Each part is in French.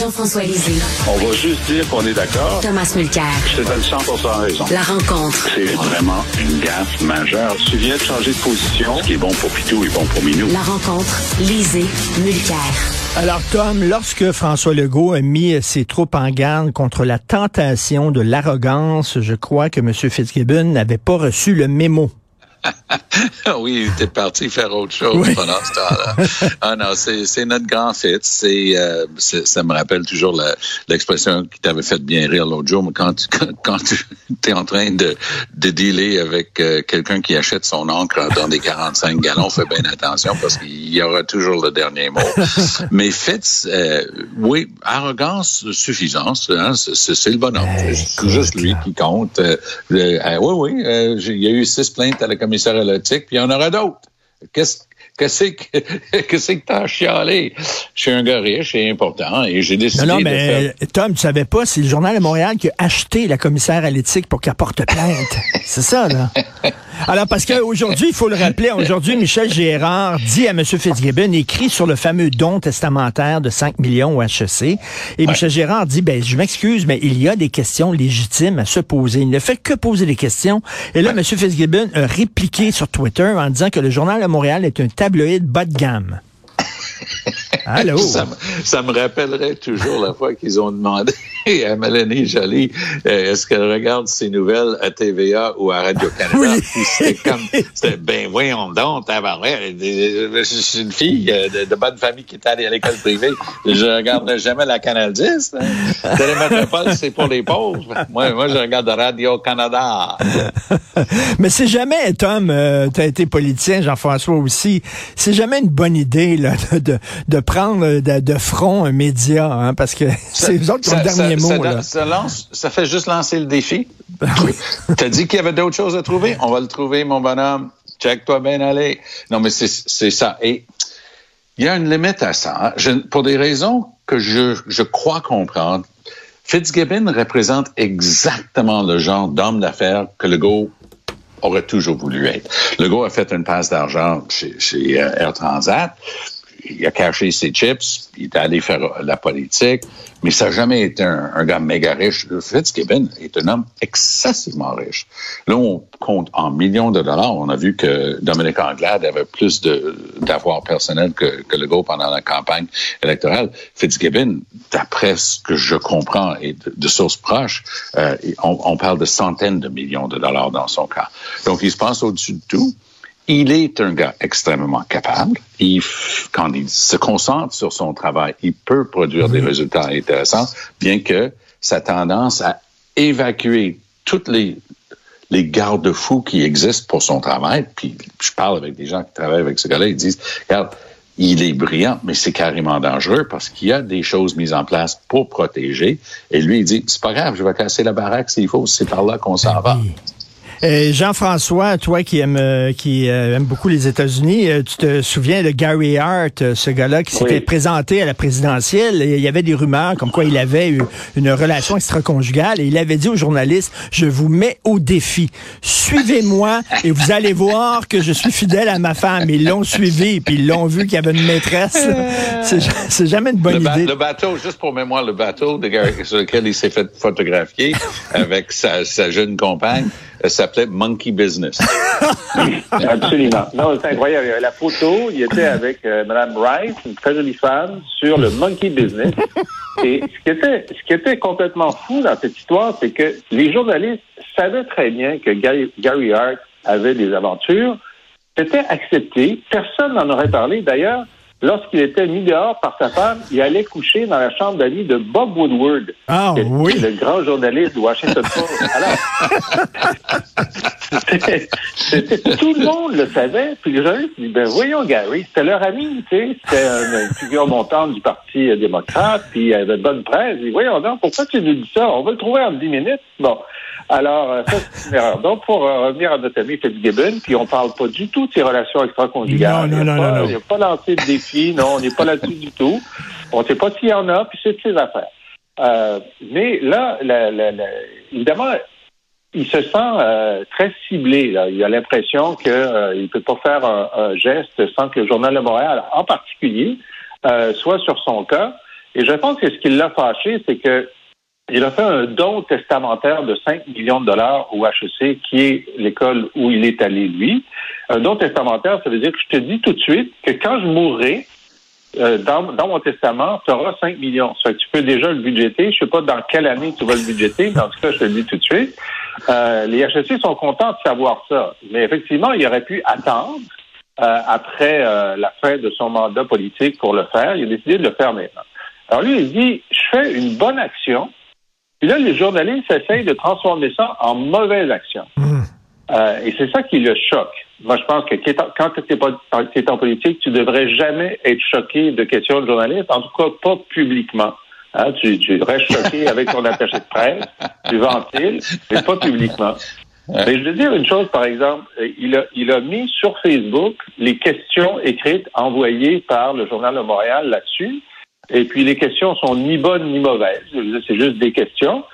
Jean-François Lisée. On va juste dire qu'on est d'accord. Thomas Mulcair. Je te donne 100 raison. La rencontre. C'est vraiment une gaffe majeure. Tu viens de changer de position. Ce qui est bon pour Pitou est bon pour Minou. La rencontre. Lisée. Mulcair. Alors, Tom, lorsque François Legault a mis ses troupes en garde contre la tentation de l'arrogance, je crois que M. Fitzgibbon n'avait pas reçu le mémo. oui, il était parti faire autre chose pendant ce temps-là. ah non, c'est notre grand. Euh, c'est ça me rappelle toujours l'expression qui t'avait fait bien rire l'autre jour, mais quand, quand, quand tu es en train de, de dealer avec euh, quelqu'un qui achète son encre dans des 45 gallons, fais bien attention parce qu'il y aura toujours le dernier mot. mais Fitz, euh, oui, arrogance, suffisance, hein, c'est le bonhomme. C'est juste lui qui compte. oui, oui, il y a eu six plaintes à la commissaire à l'éthique, puis il y en aura d'autres. Qu'est-ce Qu'est-ce que qu'est-ce que t'as chialé? Je suis un gars riche et important et j'ai décidé non, non, mais de Tom, tu savais pas, c'est le Journal de Montréal qui a acheté la commissaire à l'éthique pour qu'elle porte plainte. c'est ça, là. Alors, parce qu'aujourd'hui, il faut le rappeler, aujourd'hui, Michel Gérard dit à M. Fitzgibbon, écrit sur le fameux don testamentaire de 5 millions au HEC. Et Michel Gérard dit, ben, je m'excuse, mais il y a des questions légitimes à se poser. Il ne fait que poser des questions. Et là, M. Fitzgibbon a répliqué sur Twitter en disant que le Journal de Montréal est un tabloïd bas de gamme. Allô? Ça, ça, me rappellerait toujours la fois qu'ils ont demandé à Mélanie Joly euh, est-ce qu'elle regarde ses nouvelles à TVA ou à Radio-Canada? Oui. C'était comme, c'était, ben voyons donc, je suis une fille euh, de, bonne famille qui est allée à l'école privée. Je regarderai jamais la Canal 10. Hein. Télémétropole, c'est pour les pauvres. Moi, moi, je regarde Radio-Canada. Mais c'est jamais, Tom, euh, tu as été politicien, Jean-François aussi, c'est jamais une bonne idée là, de, de prendre de, de front un média, hein, parce que c'est autres qui ont le dernier mot. Ça, là. Ça, lance, ça fait juste lancer le défi. T'as dit qu'il y avait d'autres choses à trouver? On va le trouver, mon bonhomme. Check-toi bien aller. Non, mais c'est ça. Et il y a une limite à ça. Hein. Je, pour des raisons que je, je crois comprendre, Fitzgibbon représente exactement le genre d'homme d'affaires que le go aurait toujours voulu être. Le gars a fait une passe d'argent chez, chez euh, Air Transat il a caché ses chips, il est allé faire la politique, mais ça n'a jamais été un, gars méga riche. Fitzgibbon est un homme excessivement riche. Là, on compte en millions de dollars. On a vu que Dominique Anglade avait plus d'avoir personnel que, que le groupe pendant la campagne électorale. Fitzgibbon, d'après ce que je comprends et de, sources proches, euh, on, on parle de centaines de millions de dollars dans son cas. Donc, il se passe au-dessus de tout. Il est un gars extrêmement capable. Il, quand il se concentre sur son travail, il peut produire des résultats intéressants, bien que sa tendance à évacuer toutes les, les garde-fous qui existent pour son travail, puis je parle avec des gens qui travaillent avec ce gars-là, ils disent, regarde, il est brillant, mais c'est carrément dangereux parce qu'il y a des choses mises en place pour protéger. Et lui, il dit, c'est pas grave, je vais casser la baraque s'il faut, c'est par là qu'on s'en va. Euh, Jean-François, toi qui aime euh, qui euh, aime beaucoup les États-Unis, tu te souviens de Gary Hart, ce gars-là qui s'était présenté à la présidentielle. il y avait des rumeurs comme quoi il avait eu une relation extra-conjugale et il avait dit aux journalistes "Je vous mets au défi. Suivez-moi et vous allez voir que je suis fidèle à ma femme." Ils l'ont suivi puis ils l'ont vu qu'il y avait une maîtresse. C'est jamais une bonne idée. le bateau, juste pour mémoire, le bateau de Gary, sur lequel il s'est fait photographier avec sa, sa jeune compagne. Elle s'appelait Monkey Business. Absolument. Non, c'est incroyable. La photo, il était avec euh, Mme Rice, une très jolie femme, sur le Monkey Business. Et ce qui était, ce qui était complètement fou dans cette histoire, c'est que les journalistes savaient très bien que Gary Hart avait des aventures. C'était accepté. Personne n'en aurait parlé. D'ailleurs, lorsqu'il était mis dehors par sa femme, il allait coucher dans la chambre d'amis de Bob Woodward, ah, oui. le grand journaliste de Washington Post. Alors, tout le monde le savait. Puis les journalistes disaient, ben voyons Gary, c'était leur ami, tu sais, c'était une figure montante du Parti démocrate, puis il avait de bonne presse. Dit, voyons donc, pourquoi tu nous dis ça? On va le trouver en dix minutes. Bon. Alors, euh, ça, c'est une erreur. Donc, pour euh, revenir à notre ami Fitzgibbon, puis on parle pas du tout de ses relations extra-conjugales. Non, non, non, non, Il n'a pas lancé de défi, non, on n'est pas là-dessus du tout. On ne sait pas s'il y en a, puis c'est de ses affaires. Euh, mais là, la, la, évidemment, il se sent très ciblé. Là. Il a l'impression qu'il ne peut pas faire un, un, geste sans que le Journal de Montréal, en particulier, soit sur son cas. Et je pense que ce qui l'a fâché, c'est que il a fait un don testamentaire de 5 millions de dollars au HEC, qui est l'école où il est allé, lui. Un don testamentaire, ça veut dire que je te dis tout de suite que quand je mourrai, euh, dans, dans, mon testament, tu auras 5 millions. Ça que tu peux déjà le budgéter. Je sais pas dans quelle année tu vas le budgéter, mais en tout cas, je te le dis tout de suite. Euh, les HEC sont contents de savoir ça. Mais effectivement, il aurait pu attendre euh, après euh, la fin de son mandat politique pour le faire. Il a décidé de le faire maintenant. Alors lui, il dit, je fais une bonne action. Puis là, les journalistes essayent de transformer ça en mauvaise action. Mmh. Euh, et c'est ça qui le choque. Moi, je pense que quand tu es, en politique, tu devrais jamais être choqué de questions de journalistes, en tout cas pas publiquement. Hein, tu, tu restes choqué avec ton attaché de presse, tu ventiles, mais pas publiquement. Mais je veux dire une chose, par exemple, il a, il a mis sur Facebook les questions écrites envoyées par le Journal de Montréal là-dessus. Et puis les questions sont ni bonnes ni mauvaises. C'est juste des questions.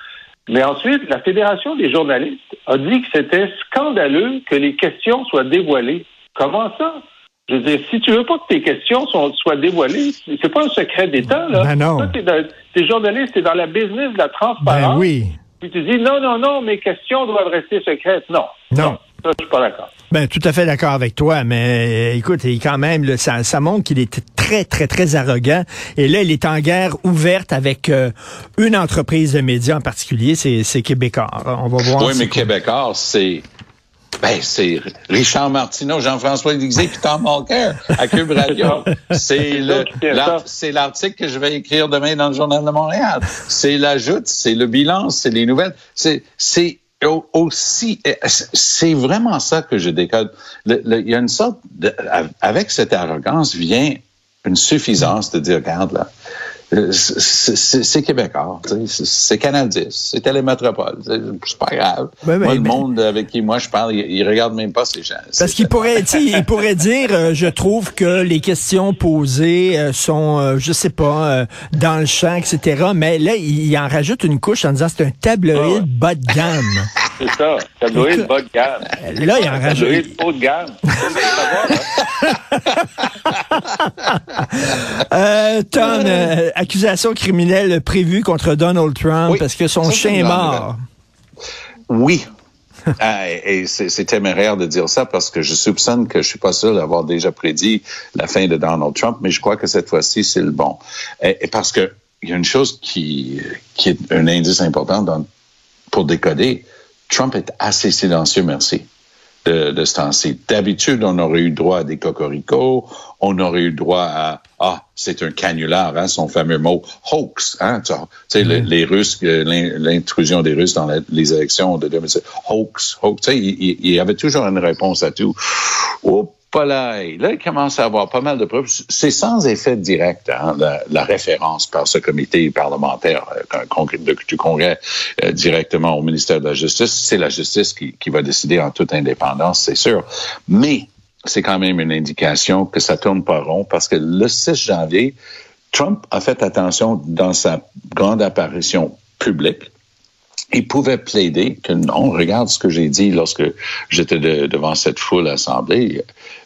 Mais ensuite, la Fédération des journalistes a dit que c'était scandaleux que les questions soient dévoilées. Comment ça? Je veux dire, si tu veux pas que tes questions soient dévoilées, c'est pas un secret d'État, là. Ben non. t'es, journaliste, t'es dans la business de la transparence. Ben oui. Puis tu dis, non, non, non, mes questions doivent rester secrètes. Non. Non. Ça, je suis pas d'accord. Ben, tout à fait d'accord avec toi, mais euh, écoute, quand même, ça, ça montre qu'il est très, très, très arrogant. Et là, il est en guerre ouverte avec euh, une entreprise de médias en particulier, c'est Québécois. On va voir. Oui, mais Québécois, c'est ben, c'est Richard Martineau, Jean-François Lisée puis Tom Walker à Cube Radio. C'est le, c'est l'article que je vais écrire demain dans le Journal de Montréal. C'est l'ajout, c'est le bilan, c'est les nouvelles. C'est, c'est aussi, c'est vraiment ça que je décode. il y a une sorte de, avec cette arrogance vient une suffisance de dire, regarde là, euh, c'est québécois, c'est Canal c'est Télémétropole, c'est pas grave. moi, le monde avec qui moi je parle, il, regarde même pas ces gens. Parce qu'il pourrait, il pourrait dire, euh, je trouve que les questions posées euh, sont, je sais pas, dans le champ, etc. Mais là, il, en rajoute une couche en disant c'est un tabloïd ah. bas de gamme. C'est ça, tabloïd bas de gamme. Là, il en rajoute. Tabloïd haut de gamme. euh, Tom, accusation criminelle prévue contre Donald Trump parce que son chien est mort. Oui. ah, et c'est téméraire de dire ça parce que je soupçonne que je suis pas sûr d'avoir déjà prédit la fin de Donald Trump, mais je crois que cette fois-ci, c'est le bon. Et, parce que il y a une chose qui, qui est un indice important dans, pour décoder. Trump est assez silencieux, merci de, de ce temps-ci. D'habitude, on aurait eu droit à des cocoricots, on aurait eu droit à ah, c'est un canular, hein, son fameux mot hoax. Hein, tu sais, mm-hmm. les Russes, l'intrusion des Russes dans les élections de 2016, hoax, hoax. Tu sais, il, il, y avait toujours une réponse à tout. Oh, là. Il commence à avoir pas mal de preuves. C'est sans effet direct, hein, la, référence par ce comité parlementaire euh, du Congrès euh, directement au ministère de la Justice. C'est la justice qui, qui va décider en toute indépendance, c'est sûr. Mais c'est quand même une indication que ça tourne pas rond parce que le 6 janvier, Trump a fait attention dans sa grande apparition publique il pouvait plaider que non, regarde ce que j'ai dit lorsque j'étais devant cette foule assemblée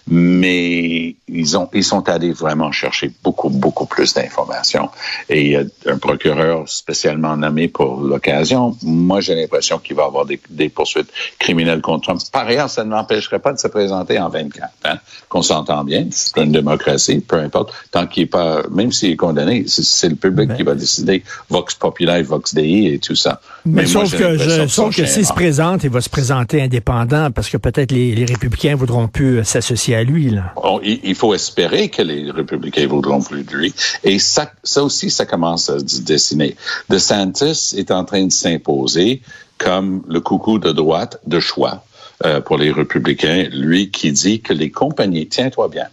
mais ils ont ils sont allés vraiment chercher beaucoup beaucoup plus d'informations et il y a un procureur spécialement nommé pour l'occasion. Moi, j'ai l'impression qu'il va avoir des, des, poursuites criminelles contre Trump. Par ailleurs, ça ne m'empêcherait pas de se présenter en 24. Hein, Qu'on s'entend bien, c'est une démocratie, peu importe. Tant qu'il est pas, même s'il est condamné, c'est le public qui va décider vox populi, vox dei et tout ça. Mais, sauf que, je, sauf que s'il se présente, il va se présenter indépendant parce que peut-être les, les républicains voudront plus s'associer à lui. Là. il faut espérer que les républicains voudront plus de lui. Et ça, ça aussi, ça commence à se dessiner. DeSantis est en train de s'imposer comme le coucou de droite de choix euh, pour les républicains, lui qui dit que les compagnies, tiens-toi bien,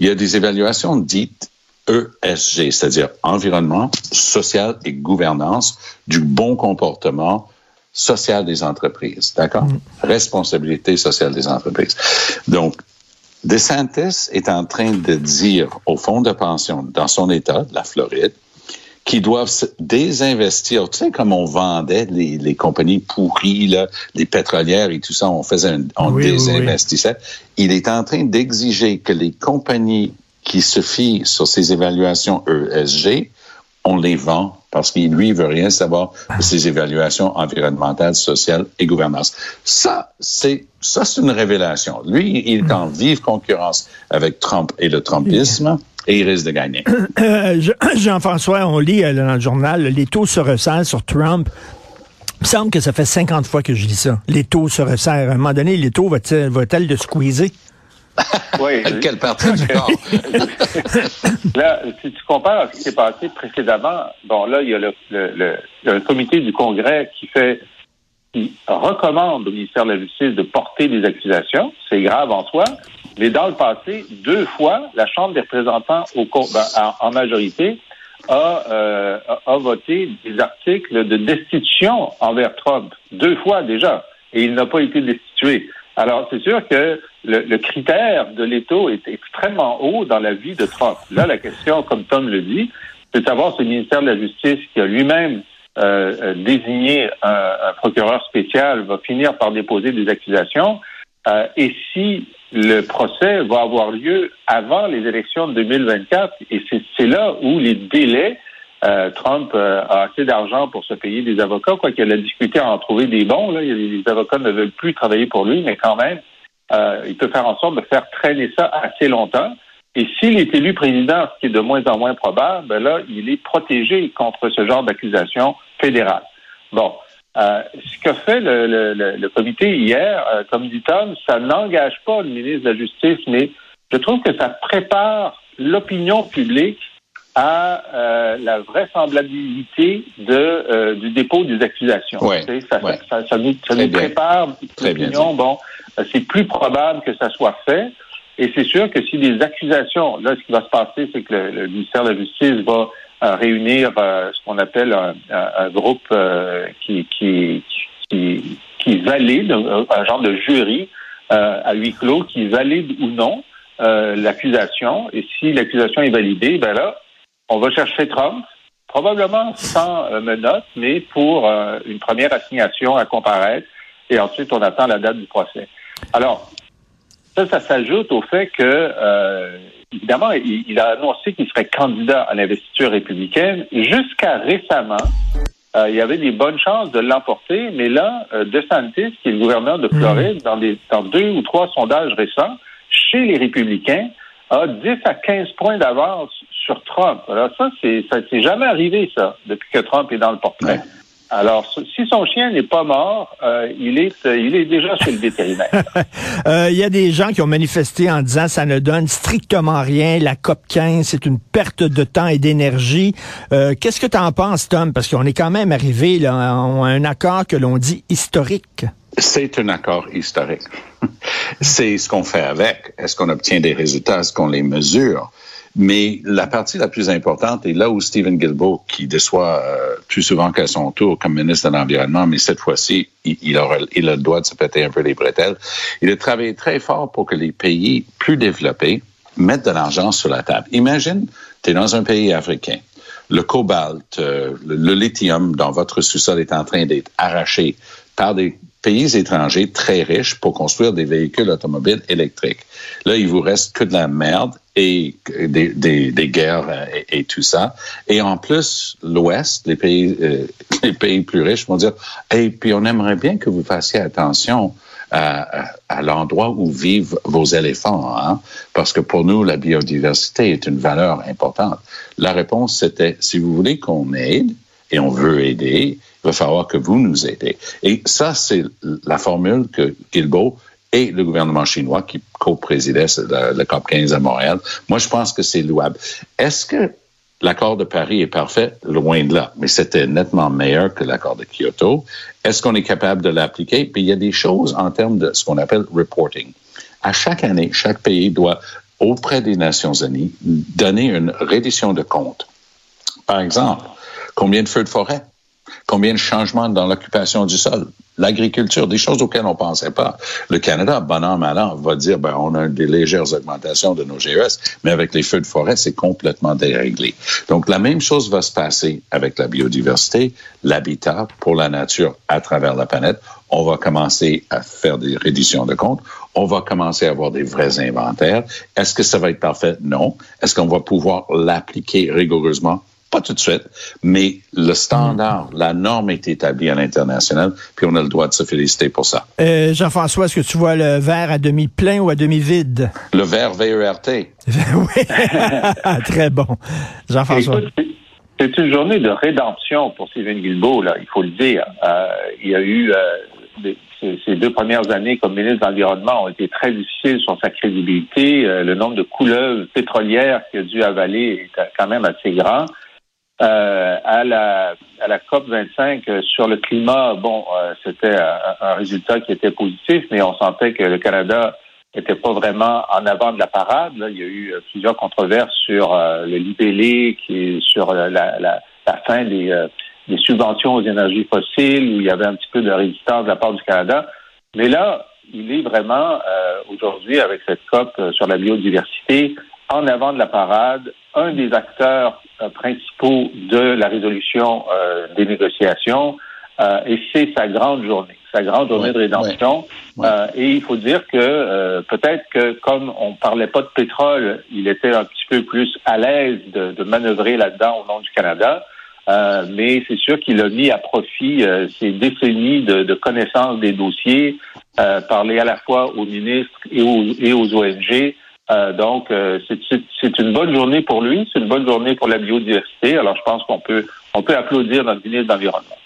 il y a des évaluations dites ESG, c'est-à-dire environnement, social et gouvernance du bon comportement social des entreprises, d'accord? Mm. Responsabilité sociale des entreprises. Donc, DeSantis est en train de dire au fonds de pension dans son État, la Floride, qu'ils doivent désinvestir. Tu sais, comme on vendait les, les, compagnies pourries, là, les pétrolières et tout ça, on faisait un, on désinvestissait. Il est en train d'exiger que les compagnies qui se fient sur ces évaluations ESG on les vend parce qu'il, lui, veut rien savoir de ses évaluations environnementales, sociales et gouvernance. Ça, c'est, ça, c'est une révélation. Lui, il est en vive concurrence avec Trump et le Trumpisme. Et il risque de gagner. Euh, Jean-François, on lit euh, dans le journal, les taux se resserrent sur Trump. Il me semble que ça fait 50 fois que je dis ça. Les taux se resserrent. À un moment donné, les taux vont-elles va de squeezer? Oui. Quelle partie du corps? là, si tu compares à ce qui s'est passé précédemment, bon, là, il y a le, le, le, comité du Congrès qui fait, qui recommande au ministère de la Justice de porter des accusations. C'est grave en soi. Mais dans le passé, deux fois, la Chambre des représentants au, ben, en, majorité a, euh, a voté des articles de destitution envers Trump. Deux fois déjà. Et il n'a pas été destitué. Alors, c'est sûr que le, critère de l'étau est extrêmement haut dans la vie de Trump. Là, la question, comme Tom le dit, c'est de savoir si le ministère de la Justice, qui a lui-même euh, euh, désigné un, procureur spécial, va finir par déposer des accusations, euh, et si le procès va avoir lieu avant les élections de 2024. Et c'est là où les délais Trump a assez d'argent pour se payer des avocats, quoi qu'il a discuté à en trouver des bons. Là. Les avocats ne veulent plus travailler pour lui, mais quand même, euh, il peut faire en sorte de faire traîner ça assez longtemps. Et s'il est élu président, ce qui est de moins en moins probable, ben là, il est protégé contre ce genre d'accusation fédérale. Bon, euh, ce qu'a fait le, comité hier, euh, comme dit Tom, ça n'engage pas le ministre de la Justice, mais je trouve que ça prépare l'opinion publique à la vraisemblabilité de, du dépôt des accusations. ça, nous, prépare l'opinion. Bon, euh, c'est plus probable que ça soit fait. Et c'est sûr que si des accusations, là, ce qui va se passer, c'est que le, ministère de la Justice va euh, réunir euh, ce qu'on appelle un, groupe qui, qui, qui, qui valide, un, genre de jury à huis clos qui valide ou non l'accusation. Et si l'accusation est validée, ben là, on va chercher Trump, probablement sans menottes, mais pour une première assignation à comparaître. Et ensuite, on attend la date du procès. Alors, ça, ça s'ajoute au fait que, euh, évidemment, il, a annoncé qu'il serait candidat à l'investiture républicaine. Jusqu'à récemment, euh, il y avait des bonnes chances de l'emporter, mais là, euh, DeSantis, qui est le gouverneur de Floride, hmm. dans, des, dans deux ou trois sondages récents, chez les républicains, a 10 à 15 points d'avance sur Trump. Alors ça, c'est ça s'est jamais arrivé, ça, depuis que Trump est dans le portrait. Alors, si son chien n'est pas mort, euh, il est euh, il est déjà chez le vétérinaire. Euh, il y a des gens qui ont manifesté en disant ça ne donne strictement rien. La COP 15, c'est une perte de temps et d'énergie. Qu'est-ce que tu en penses, Tom? Parce qu'on est quand même arrivé là, à un accord que l'on dit historique. C'est un accord historique. c'est ce qu'on fait avec. Est-ce qu'on obtient des résultats? Est-ce qu'on les mesure? Mais la partie la plus importante est là où Stephen Guilbeault, qui déçoit euh, plus souvent qu'à son tour comme ministre de l'Environnement, mais cette fois-ci, il, aura, a le droit de se péter un peu les bretelles. Il a travaillé très fort pour que les pays plus développés mettent de l'argent sur la table. Imagine, tu es dans un pays africain. Le cobalt, euh, le lithium dans votre sous-sol est en train d'être arraché par des pays étrangers très riches pour construire des véhicules automobiles électriques. Là, il vous reste que de la merde et des, des, des guerres euh, et, tout ça. Et en plus, l'Ouest, les pays, euh, les pays plus riches vont dire, et puis on aimerait bien que vous fassiez attention à, à l'endroit où vivent vos éléphants, hein? parce que pour nous, la biodiversité est une valeur importante. La réponse, c'était, si vous voulez qu'on aide, et on veut aider, il va falloir que vous nous aidez. Et ça, c'est la formule que Guilbeault et le gouvernement chinois qui co-présidait le, COP 15 à Montréal. Moi, je pense que c'est louable. Est-ce que l'accord de Paris est parfait? Loin de là. Mais c'était nettement meilleur que l'accord de Kyoto. Est-ce qu'on est capable de l'appliquer? Puis il y a des choses en termes de ce qu'on appelle reporting. À chaque année, chaque pays doit, auprès des Nations Unies, donner une reddition de comptes. Par exemple, combien de feux de forêt? Combien de changements dans l'occupation du sol? L'agriculture, des choses auxquelles on ne pensait pas. Le Canada, bon an, mal an, va dire, ben, on a des légères augmentations de nos GES, mais avec les feux de forêt, c'est complètement déréglé. Donc, la même chose va se passer avec la biodiversité, l'habitat pour la nature à travers la planète. On va commencer à faire des redditions de comptes. On va commencer à avoir des vrais inventaires. Est-ce que ça va être parfait? Non. Est-ce qu'on va pouvoir l'appliquer rigoureusement? Pas tout de suite, mais le standard, la norme est établie à l'international, puis on a le droit de se féliciter pour ça. Euh, Jean-François, est-ce que tu vois le verre à demi plein ou à demi vide? Le verre VERT. oui, très bon. Jean-François. C'est une journée de rédemption pour Stephen Guilbeault, là, il faut le dire. Euh, il y a eu euh, des- ces ces deux premières années comme ministre de l'Environnement ont été très difficiles sur sa crédibilité. Euh, le nombre de couleuvres pétrolières qu'il a dû avaler est quand même assez grand. Euh, à la COP 25 euh, sur le climat, bon, euh, c'était un, résultat qui était positif, mais on sentait que le Canada n'était pas vraiment en avant de la parade. Il y a eu plusieurs controverses sur le libellé, sur la, fin des, des subventions aux énergies fossiles, où il y avait un petit peu de résistance de la part du Canada. Mais là, il est vraiment aujourd'hui avec cette COP sur la biodiversité en avant de la parade, un des acteurs euh, principaux de la résolution euh, des négociations, euh, et c'est sa grande journée, sa grande journée Ouais, de rédemption. ouais. Euh, et il faut dire que euh, peut-être que comme on parlait pas de pétrole, il était un petit peu plus à l'aise de, de manœuvrer là-dedans au nom du Canada. Euh, mais c'est sûr qu'il a mis à profit euh, ces décennies de, de connaissance des dossiers, euh, parler à la fois aux ministres et aux, et aux ONG. Euh, donc, euh, c'est- une bonne journée pour lui, c'est une bonne journée pour la biodiversité. Alors, je pense qu'on peut on peut applaudir notre ministre de l'Environnement.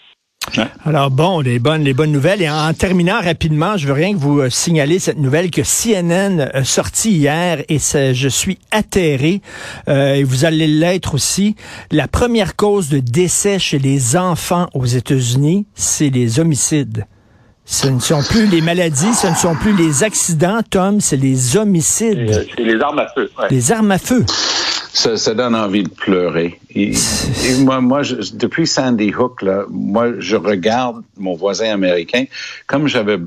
Alors bon, les bonnes, les bonnes nouvelles. Et en terminant rapidement, je veux rien que vous euh, signaler cette nouvelle que CNN a sortie hier et je suis atterré. Euh, et vous allez l'être aussi. La première cause de décès chez les enfants aux États-Unis, c'est les homicides. Ce ne sont plus les maladies, ce ne sont plus les accidents, Tom, c'est les homicides, euh, C'est les armes à feu. ouais. les armes à feu. Ça, ça donne envie de pleurer. Et, et moi, moi je- depuis Sandy Hook, là, moi, je regarde mon voisin américain comme j'avais,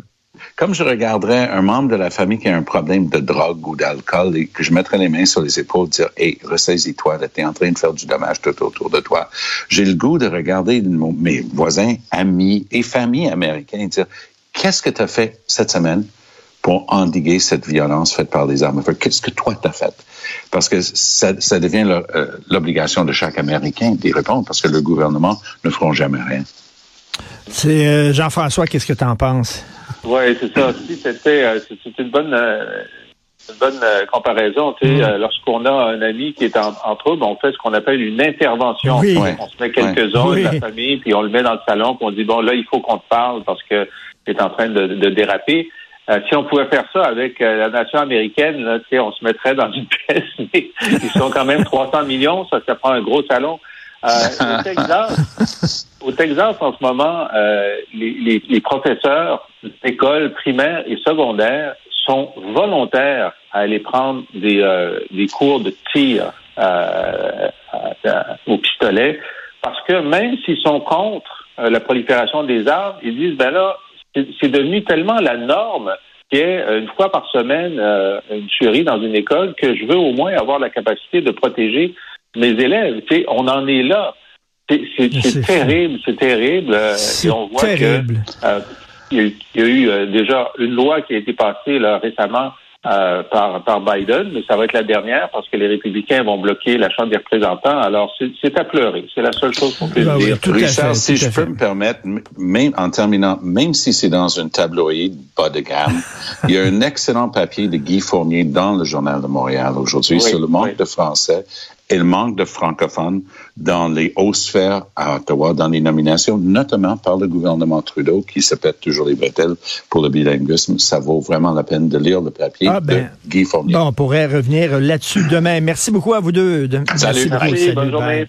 comme je regarderais un membre de la famille qui a un problème de drogue ou d'alcool et que je mettrais les mains sur les épaules, dire, hey, ressaisis-toi, là, t'es en train de faire du dommage tout autour de toi. J'ai le goût de regarder mon- mes voisins, amis et familles américains et dire, qu'est-ce que tu as fait cette semaine pour endiguer cette violence faite par les armes? À feu? Qu'est-ce que toi t'as fait? Parce que ça, ça devient euh, l'obligation de chaque Américain d'y répondre parce que le gouvernement ne feront jamais rien. C'est euh, Jean-François, qu'est-ce que tu en penses? Oui, c'est ça. Si c'était, euh, une bonne, euh, une bonne euh, comparaison. Tu sais, euh, lorsqu'on a un ami qui est en, en trouble, on fait ce qu'on appelle une intervention. Oui. On se met quelques-uns Oui. de la famille, puis on le met dans le salon, puis on dit bon là, il faut qu'on te parle parce que tu es en train de, de déraper. Euh, si on pouvait faire ça avec euh, la nation américaine, là, on se mettrait dans une pièce, mais ils sont quand même 300 millions, ça, ça prend un gros salon. Euh, au Texas, au Texas, en ce moment, les, les, les professeurs d'école primaire et secondaire sont volontaires à aller prendre des, des cours de tir au pistolet parce que même s'ils sont contre la prolifération des armes, ils disent ben là, c'est devenu tellement la norme qu'il y euh, une fois par semaine euh, une tuerie dans une école que je veux au moins avoir la capacité de protéger mes élèves. Tu sais, on en est là. C'est terrible, c'est terrible. euh, et on voit terrible. que euh, il y a y a eu, euh, déjà une loi qui a été passée là, récemment euh, par, par Biden, mais ça va être la dernière parce que les républicains vont bloquer la Chambre des représentants. Alors, c'est c'est à pleurer. C'est la seule chose qu'on peut Ben oui, dire. tout à Richard, fait, si je peux me permettre, même en terminant, même si c'est dans une tabloïd bas de gamme, il y a un excellent papier de Guy Fournier dans le Journal de Montréal aujourd'hui Oui, sur le manque oui. de français et le manque de francophones dans les hautes sphères à Ottawa, dans les nominations, notamment par le gouvernement Trudeau, qui se pète toujours les bretelles pour le bilinguisme. Ça vaut vraiment la peine de lire le papier Ah, ben, de Guy Fournier. Bon, on pourrait revenir là-dessus demain. Merci beaucoup à vous deux. De- Salut. Merci bonne Salut, bye. journée.